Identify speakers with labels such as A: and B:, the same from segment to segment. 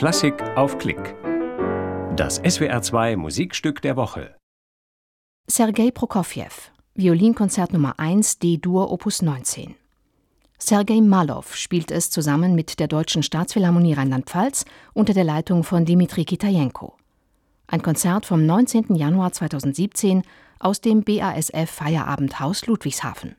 A: Klassik auf Klick. Das SWR2 Musikstück der Woche.
B: Sergei Prokofjew, Violinkonzert Nummer 1 D-Dur Opus 19. Sergei Malow spielt es zusammen mit der Deutschen Staatsphilharmonie Rheinland-Pfalz unter der Leitung von Dimitri Kitajenko. Ein Konzert vom 19. Januar 2017 aus dem BASF Feierabendhaus Ludwigshafen.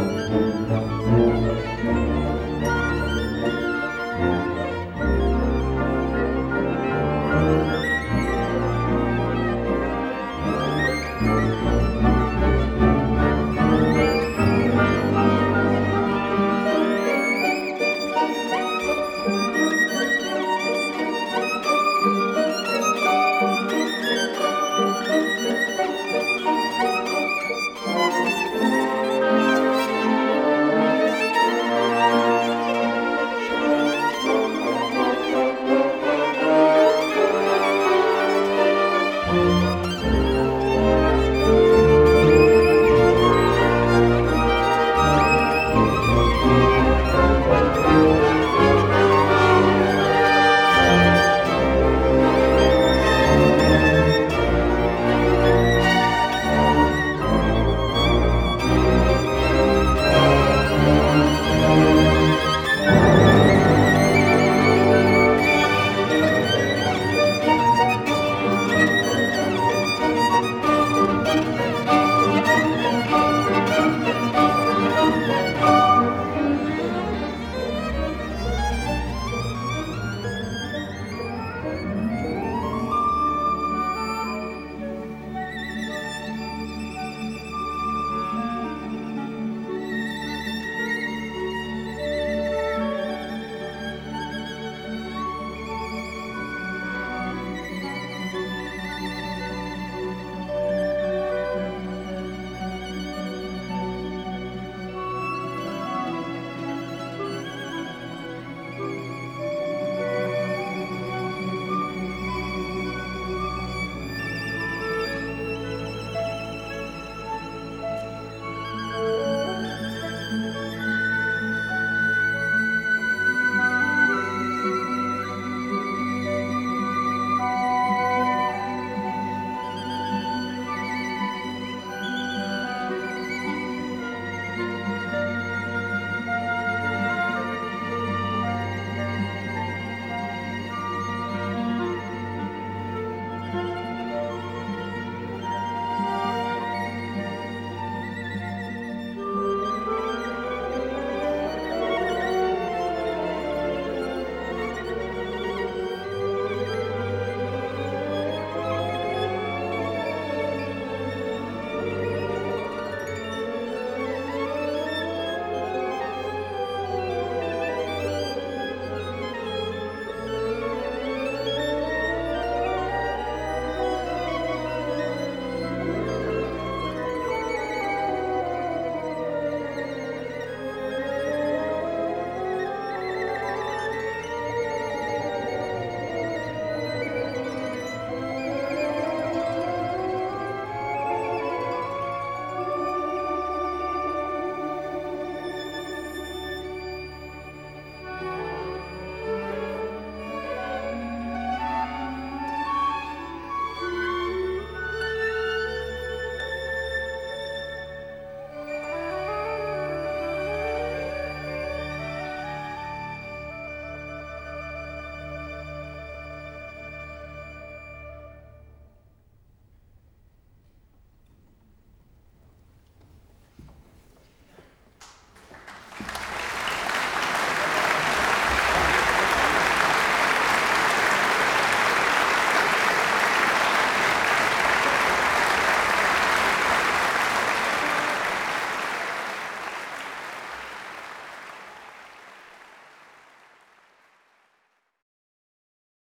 A: Música